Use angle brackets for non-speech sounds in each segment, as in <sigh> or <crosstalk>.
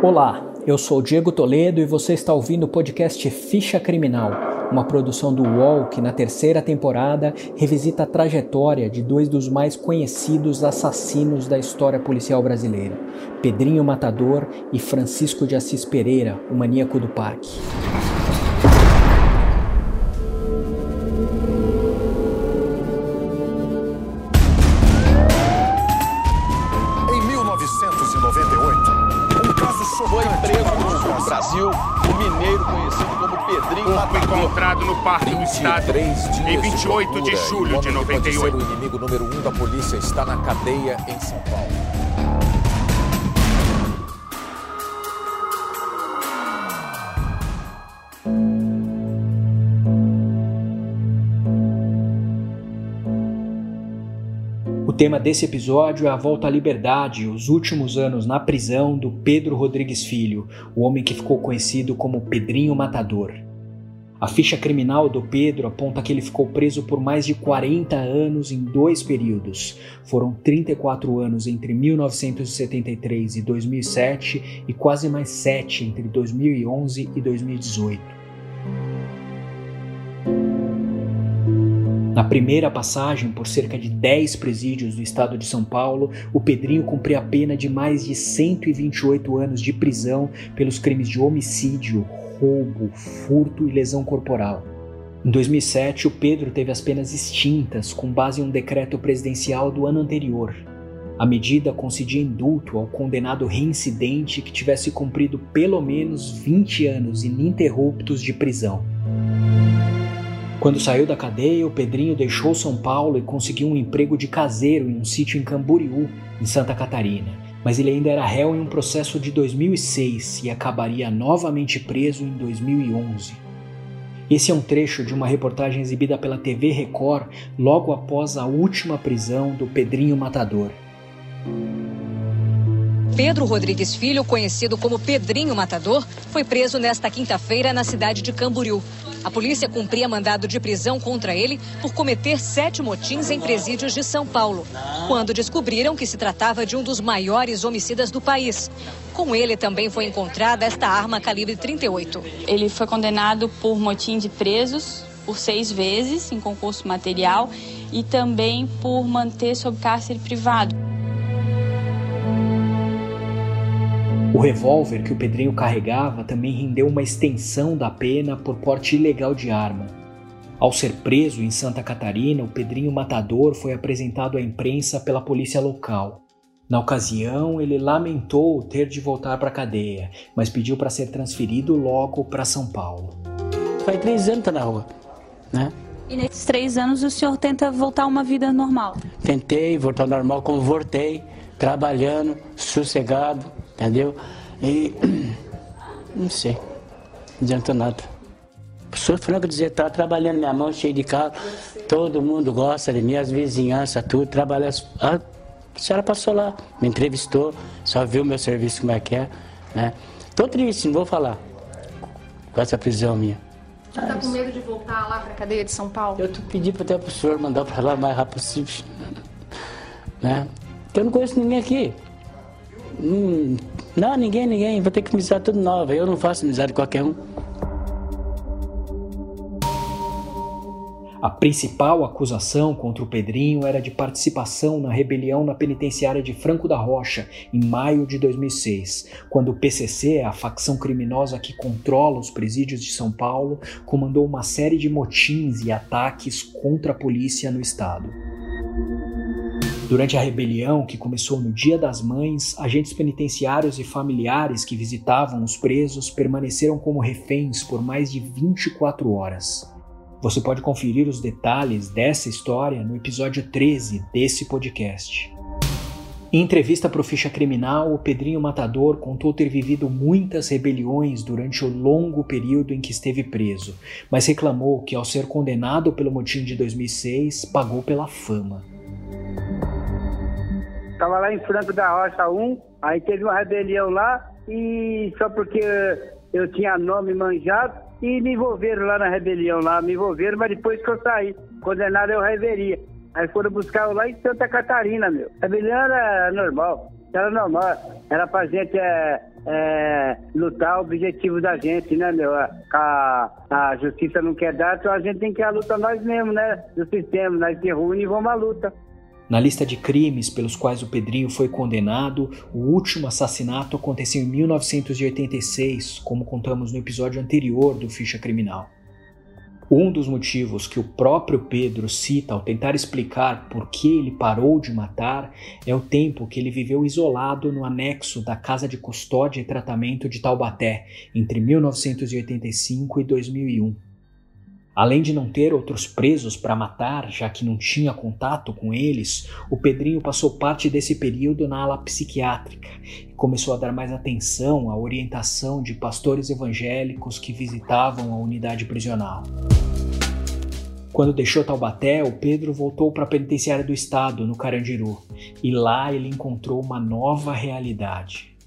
Olá, eu sou Diego Toledo e você está ouvindo o podcast Ficha Criminal, uma produção do UOL que na terceira temporada revisita a trajetória de dois dos mais conhecidos assassinos da história policial brasileira, Pedrinho Matador e Francisco de Assis Pereira, o maníaco do parque. Encontrado no Parque do Estado em 28 de, de julho de 98. O inimigo número um da polícia está na cadeia em São Paulo. Tema desse episódio é a volta à liberdade os últimos anos na prisão do Pedro Rodrigues Filho, o homem que ficou conhecido como Pedrinho Matador. A ficha criminal do Pedro aponta que ele ficou preso por mais de 40 anos em dois períodos. Foram 34 anos entre 1973 e 2007 e quase mais 7 entre 2011 e 2018. Na primeira passagem por cerca de 10 presídios do estado de São Paulo, o Pedrinho cumpria a pena de mais de 128 anos de prisão pelos crimes de homicídio, roubo, furto e lesão corporal. Em 2007, o Pedro teve as penas extintas com base em um decreto presidencial do ano anterior. A medida concedia indulto ao condenado reincidente que tivesse cumprido pelo menos 20 anos ininterruptos de prisão. Quando saiu da cadeia, o Pedrinho deixou São Paulo e conseguiu um emprego de caseiro em um sítio em Camboriú, em Santa Catarina mas ele ainda era réu em um processo de 2006 e acabaria novamente preso em 2011. Esse é um trecho de uma reportagem exibida pela TV Record logo após a última prisão do Pedrinho Matador. Pedro Rodrigues Filho, conhecido como Pedrinho Matador, foi preso nesta quinta-feira na cidade de Camboriú. A polícia cumpria mandado de prisão contra ele por cometer sete motins em presídios de São Paulo, quando descobriram que se tratava de um dos maiores homicidas do país. Com ele também foi encontrada esta arma calibre 38. Ele foi condenado por motim de presos por seis vezes em concurso material e também por manter sob cárcere privado. O revólver que o Pedrinho carregava também rendeu uma extensão da pena por porte ilegal de arma. Ao ser preso em Santa Catarina, o Pedrinho Matador foi apresentado à imprensa pela polícia local. Na ocasião, ele lamentou ter de voltar para a cadeia, mas pediu para ser transferido logo para São Paulo. Faz três anos tá na rua, né? E nesses três anos o senhor tenta voltar a uma vida normal? Tentei voltar ao normal, como voltei, trabalhando, sossegado, entendeu? E <clears throat> não sei, não adianta nada. Sou franco dizer, tá trabalhando minha mão cheia de carro, todo mundo gosta de mim, as vizinhanças, tudo, trabalha. A senhora passou lá, me entrevistou, só viu meu serviço como é que é, né? Tô triste, não vou falar com essa prisão minha. Você tá com medo de voltar lá para a cadeia de São Paulo? Eu pedi até para o senhor mandar para lá o mais rápido possível. <laughs> Né? Porque eu não conheço ninguém aqui. Não, ninguém, ninguém. Vou ter que amizade tudo nova. Eu não faço amizade com qualquer um. A principal acusação contra o Pedrinho era de participação na rebelião na penitenciária de Franco da Rocha, em maio de 2006, quando o PCC, a facção criminosa que controla os presídios de São Paulo, comandou uma série de motins e ataques contra a polícia no estado. Durante a rebelião, que começou no Dia das Mães, agentes penitenciários e familiares que visitavam os presos permaneceram como reféns por mais de 24 horas. Você pode conferir os detalhes dessa história no episódio 13 desse podcast. Em entrevista para o Ficha Criminal, o Pedrinho Matador contou ter vivido muitas rebeliões durante o longo período em que esteve preso, mas reclamou que, ao ser condenado pelo motim de 2006, pagou pela fama. Tava lá em Franco da Rocha 1, aí teve uma rebelião lá e só porque eu tinha nome manjado e me envolveram lá na rebelião lá, me envolveram, mas depois que eu saí, condenado eu reveria. Aí foram buscar eu lá em Santa Catarina, meu. A rebelião era normal, era normal, era pra gente é, é, lutar o objetivo da gente, né, meu? A, a, justiça não quer dar, então a gente tem que ir à luta nós mesmos, né? Do sistema, nós se reúne e vamos à luta. Na lista de crimes pelos quais o Pedrinho foi condenado, o último assassinato aconteceu em 1986, como contamos no episódio anterior do Ficha Criminal. Um dos motivos que o próprio Pedro cita ao tentar explicar por que ele parou de matar é o tempo que ele viveu isolado no anexo da Casa de Custódia e Tratamento de Taubaté entre 1985 e 2001. Além de não ter outros presos para matar, já que não tinha contato com eles, o Pedrinho passou parte desse período na ala psiquiátrica e começou a dar mais atenção à orientação de pastores evangélicos que visitavam a unidade prisional. Quando deixou Taubaté, o Pedro voltou para a penitenciária do estado, no Carandiru, e lá ele encontrou uma nova realidade.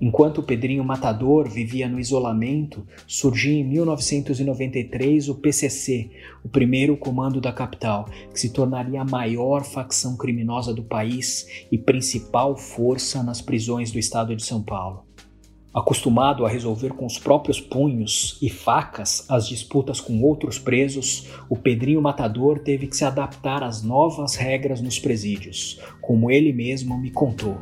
Enquanto o Pedrinho Matador vivia no isolamento, surgia em 1993 o PCC, o primeiro comando da capital, que se tornaria a maior facção criminosa do país e principal força nas prisões do estado de São Paulo. Acostumado a resolver com os próprios punhos e facas as disputas com outros presos, o Pedrinho Matador teve que se adaptar às novas regras nos presídios, como ele mesmo me contou.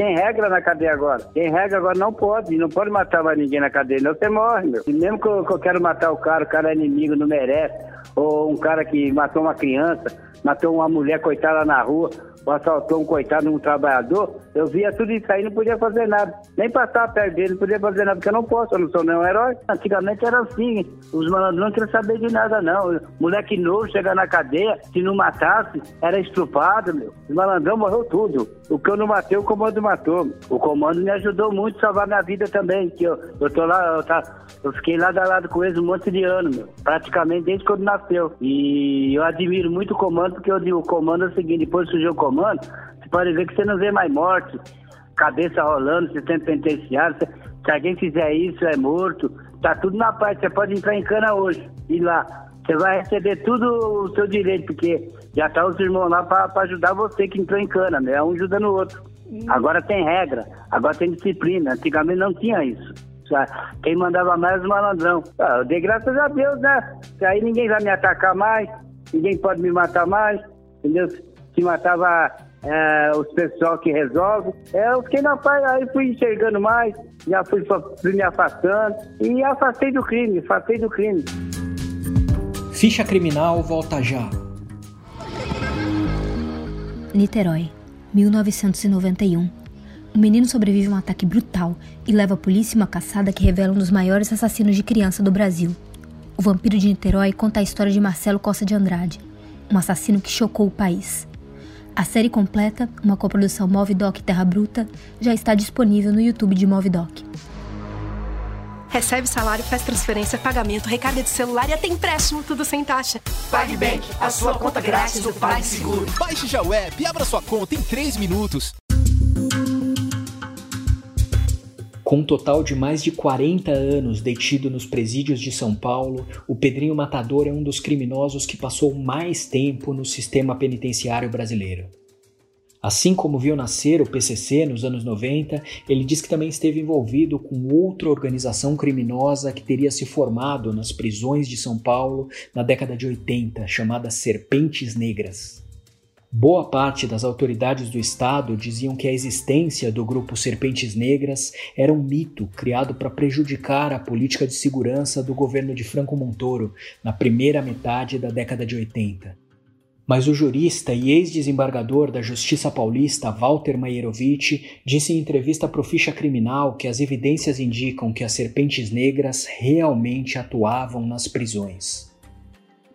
Tem regra na cadeia agora. Tem regra agora, não pode. Não pode matar mais ninguém na cadeia, não você morre, meu. E mesmo que eu, que eu quero matar o cara, o cara é inimigo, não merece. Ou um cara que matou uma criança, matou uma mulher coitada na rua assaltou um coitado, um trabalhador, eu via tudo isso aí não podia fazer nada. Nem passar perto dele, não podia fazer nada, porque eu não posso, eu não sou nenhum herói. Antigamente era assim, os malandros não queriam saber de nada, não. Moleque novo chegar na cadeia, se não matasse, era estrupado, meu. Os malandrão morreu tudo. O que eu não matei, o comando matou. O comando me ajudou muito a salvar minha vida também, que eu, eu tô lá, eu, tá, eu fiquei lado a lado com eles um monte de anos, meu. Praticamente desde quando nasceu. E eu admiro muito o comando, porque eu digo, o comando é o seguinte, depois surgiu o comando, você pode ver que você não vê mais morte, cabeça rolando, sistema penitenciário. Se, se alguém fizer isso, é morto. Tá tudo na paz. Você pode entrar em cana hoje. E lá. Você vai receber tudo o seu direito, porque já tá os irmãos lá para ajudar você que entrou em cana, né? Um ajuda no outro. Agora tem regra, agora tem disciplina. Antigamente não tinha isso. Quem mandava mais os malandrão. Ah, eu dei graças a Deus, né? Aí ninguém vai me atacar mais, ninguém pode me matar mais, entendeu? que matava é, os pessoal que resolve. É, eu fiquei na paz, aí fui enxergando mais, já fui, fui me afastando e afastei do crime, afastei do crime. Ficha criminal volta já. Niterói, 1991. Um menino sobrevive a um ataque brutal e leva a polícia uma caçada que revela um dos maiores assassinos de criança do Brasil. O Vampiro de Niterói conta a história de Marcelo Costa de Andrade, um assassino que chocou o país. A série completa, uma coprodução Movidoc Terra Bruta, já está disponível no YouTube de Movidoc. Recebe salário, faz transferência, pagamento, recarga de celular e até empréstimo, tudo sem taxa. PagBank, a sua conta grátis do PagSeguro. Baixe já o app e abra sua conta em 3 minutos. Com um total de mais de 40 anos detido nos presídios de São Paulo, o Pedrinho Matador é um dos criminosos que passou mais tempo no sistema penitenciário brasileiro. Assim como viu nascer o PCC nos anos 90, ele diz que também esteve envolvido com outra organização criminosa que teria se formado nas prisões de São Paulo na década de 80, chamada Serpentes Negras. Boa parte das autoridades do Estado diziam que a existência do grupo Serpentes Negras era um mito criado para prejudicar a política de segurança do governo de Franco Montoro na primeira metade da década de 80. Mas o jurista e ex-desembargador da Justiça Paulista, Walter Maierovitch, disse em entrevista para o Ficha Criminal que as evidências indicam que as Serpentes Negras realmente atuavam nas prisões.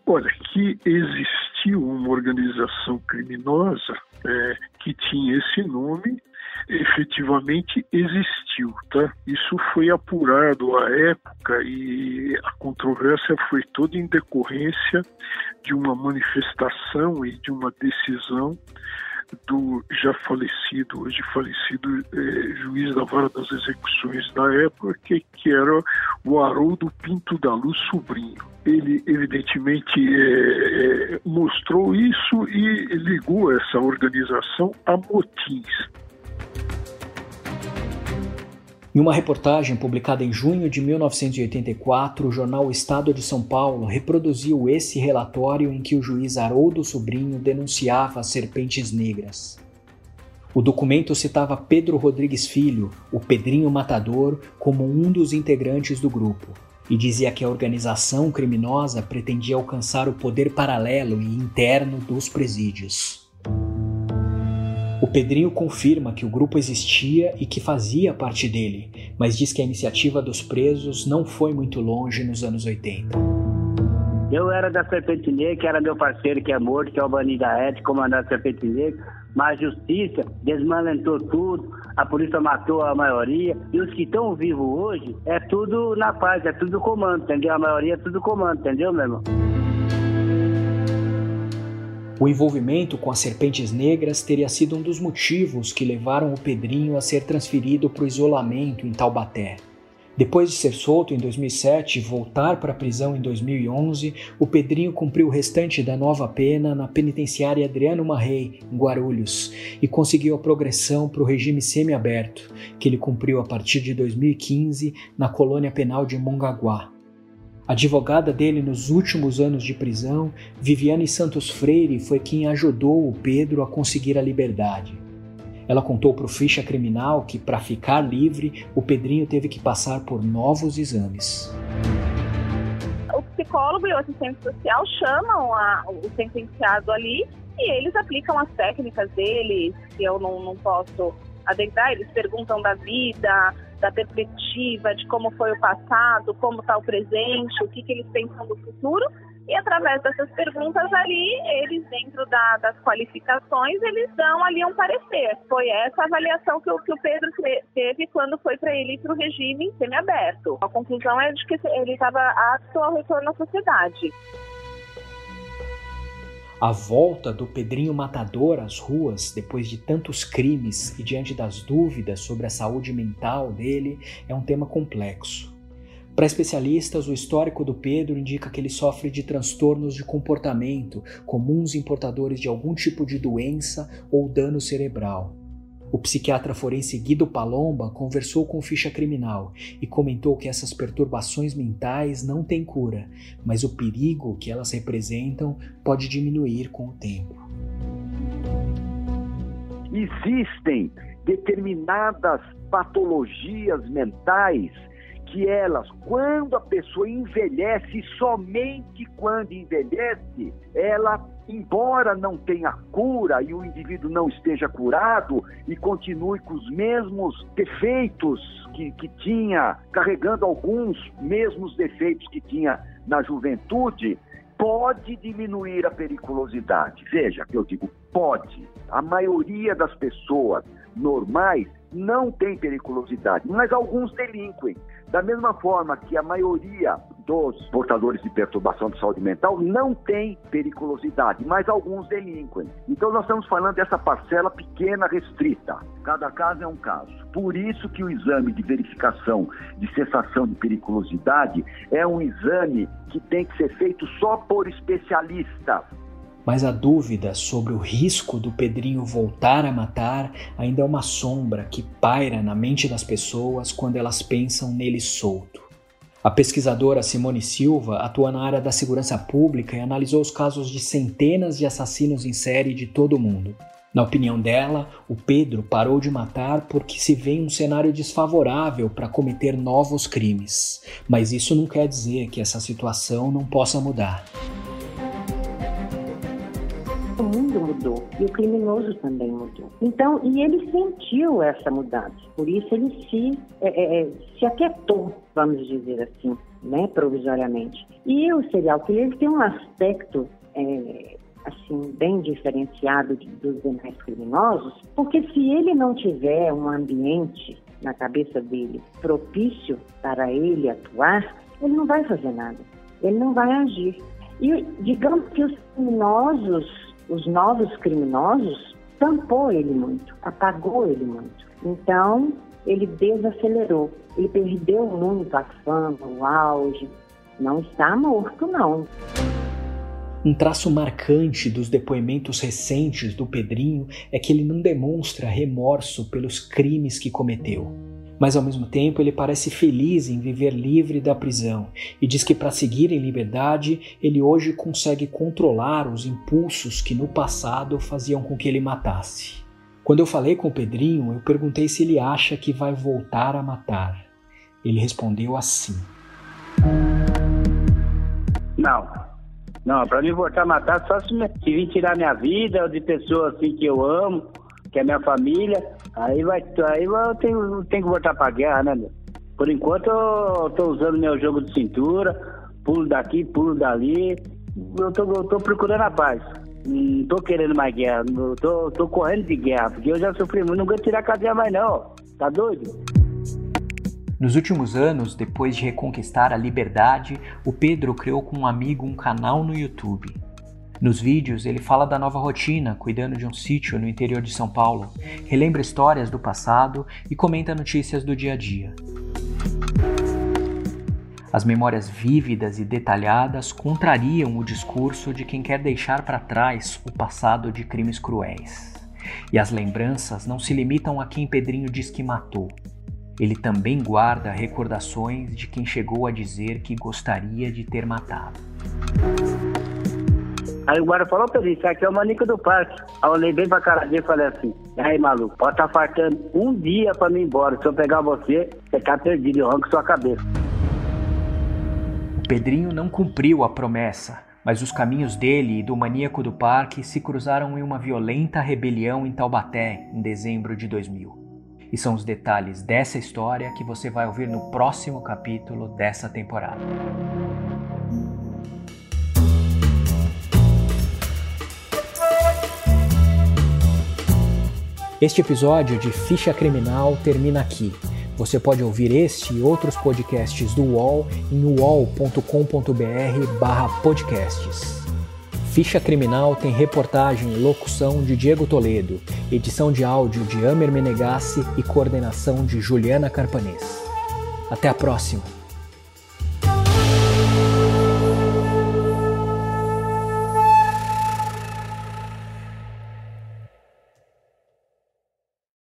Olha, que existe existiu uma organização criminosa é, que tinha esse nome efetivamente existiu, tá? Isso foi apurado à época e a controvérsia foi toda em decorrência de uma manifestação e de uma decisão do já falecido, hoje falecido é, juiz da vara das execuções da época, que, que era o Haroldo Pinto da Luz Sobrinho. Ele, evidentemente, é, é, mostrou isso e ligou essa organização a motins. Em uma reportagem publicada em junho de 1984, o jornal Estado de São Paulo reproduziu esse relatório em que o juiz Haroldo Sobrinho denunciava as serpentes negras. O documento citava Pedro Rodrigues Filho, o Pedrinho Matador, como um dos integrantes do grupo, e dizia que a organização criminosa pretendia alcançar o poder paralelo e interno dos presídios. O Pedrinho confirma que o grupo existia e que fazia parte dele, mas diz que a iniciativa dos presos não foi muito longe nos anos 80. Eu era da Serpente Negra, que era meu parceiro que é morto, que é o Bani da Ed, comandante da Serpente Negra, mas a justiça desmalentou tudo, a polícia matou a maioria, e os que estão vivos hoje é tudo na paz, é tudo comando, entendeu? A maioria é tudo comando, entendeu, meu irmão? O envolvimento com as serpentes negras teria sido um dos motivos que levaram o Pedrinho a ser transferido para o isolamento em Taubaté. Depois de ser solto em 2007 e voltar para a prisão em 2011, o Pedrinho cumpriu o restante da nova pena na penitenciária Adriano Marrei, em Guarulhos, e conseguiu a progressão para o regime semiaberto, que ele cumpriu a partir de 2015 na colônia penal de Mongaguá. Advogada dele nos últimos anos de prisão, Viviane Santos Freire foi quem ajudou o Pedro a conseguir a liberdade. Ela contou para o ficha criminal que, para ficar livre, o Pedrinho teve que passar por novos exames. O psicólogo e o assistente social chamam a, o sentenciado ali e eles aplicam as técnicas deles, que eu não, não posso adentrar. Eles perguntam da vida, da perspectiva, de como foi o passado, como está o presente, o que, que eles pensam do futuro. E através dessas perguntas ali, eles, dentro da, das qualificações, eles dão ali um parecer. Foi essa avaliação que o, que o Pedro teve quando foi para ele para o regime semiaberto. A conclusão é de que ele estava apto ao retorno à sociedade. A volta do Pedrinho Matador às ruas depois de tantos crimes e diante das dúvidas sobre a saúde mental dele é um tema complexo. Para especialistas, o histórico do Pedro indica que ele sofre de transtornos de comportamento comuns em portadores de algum tipo de doença ou dano cerebral. O psiquiatra forense Guido Palomba conversou com ficha criminal e comentou que essas perturbações mentais não têm cura, mas o perigo que elas representam pode diminuir com o tempo. Existem determinadas patologias mentais que elas, quando a pessoa envelhece, somente quando envelhece, ela embora não tenha cura e o indivíduo não esteja curado e continue com os mesmos defeitos que, que tinha, carregando alguns mesmos defeitos que tinha na juventude, pode diminuir a periculosidade. Veja que eu digo pode. A maioria das pessoas normais não tem periculosidade, mas alguns delinquem. Da mesma forma que a maioria dos portadores de perturbação de saúde mental não tem periculosidade, mas alguns delinquem. Então nós estamos falando dessa parcela pequena, restrita. Cada caso é um caso. Por isso que o exame de verificação de cessação de periculosidade é um exame que tem que ser feito só por especialistas. Mas a dúvida sobre o risco do Pedrinho voltar a matar ainda é uma sombra que paira na mente das pessoas quando elas pensam nele solto. A pesquisadora Simone Silva atua na área da segurança pública e analisou os casos de centenas de assassinos em série de todo o mundo. Na opinião dela, o Pedro parou de matar porque se vê em um cenário desfavorável para cometer novos crimes. Mas isso não quer dizer que essa situação não possa mudar. Mudou e o criminoso também mudou. Então, e ele sentiu essa mudança, por isso ele se, é, é, é, se aquietou, vamos dizer assim, né, provisoriamente. E o serial killer tem um aspecto é, assim bem diferenciado dos demais criminosos, porque se ele não tiver um ambiente na cabeça dele propício para ele atuar, ele não vai fazer nada, ele não vai agir. E digamos que os criminosos os novos criminosos, tampou ele muito, apagou ele muito. Então, ele desacelerou, ele perdeu muito a fama, o auge. Não está morto, não. Um traço marcante dos depoimentos recentes do Pedrinho é que ele não demonstra remorso pelos crimes que cometeu. Mas ao mesmo tempo ele parece feliz em viver livre da prisão e diz que para seguir em liberdade ele hoje consegue controlar os impulsos que no passado faziam com que ele matasse. Quando eu falei com o Pedrinho, eu perguntei se ele acha que vai voltar a matar. Ele respondeu assim: Não, não, pra mim voltar a matar só se, me, se vir tirar minha vida de pessoas assim que eu amo, que é minha família. Aí vai, aí eu tenho, tenho que voltar pra guerra, né, meu? Por enquanto eu tô usando meu jogo de cintura, pulo daqui, pulo dali. Eu tô, eu tô procurando a paz. Não tô querendo mais guerra, eu tô, tô correndo de guerra, porque eu já sofri muito, não vou tirar a cadeia mais não, tá doido? Nos últimos anos, depois de reconquistar a liberdade, o Pedro criou com um amigo um canal no YouTube. Nos vídeos, ele fala da nova rotina, cuidando de um sítio no interior de São Paulo, relembra histórias do passado e comenta notícias do dia a dia. As memórias vívidas e detalhadas contrariam o discurso de quem quer deixar para trás o passado de crimes cruéis. E as lembranças não se limitam a quem Pedrinho diz que matou, ele também guarda recordações de quem chegou a dizer que gostaria de ter matado. Aí o guarda falou, Pedro, isso aqui é o maníaco do parque. Aí eu olhei bem pra cara dele e falei assim, aí maluco, pode estar tá faltando um dia pra mim ir embora. Se eu pegar você, você tá perdido, eu arranco sua cabeça. O Pedrinho não cumpriu a promessa, mas os caminhos dele e do maníaco do parque se cruzaram em uma violenta rebelião em Taubaté, em dezembro de 2000. E são os detalhes dessa história que você vai ouvir no próximo capítulo dessa temporada. Este episódio de Ficha Criminal termina aqui. Você pode ouvir este e outros podcasts do UOL em uol.com.br/podcasts. Ficha Criminal tem reportagem e locução de Diego Toledo, edição de áudio de Amer Menegassi e coordenação de Juliana Carpanês. Até a próxima!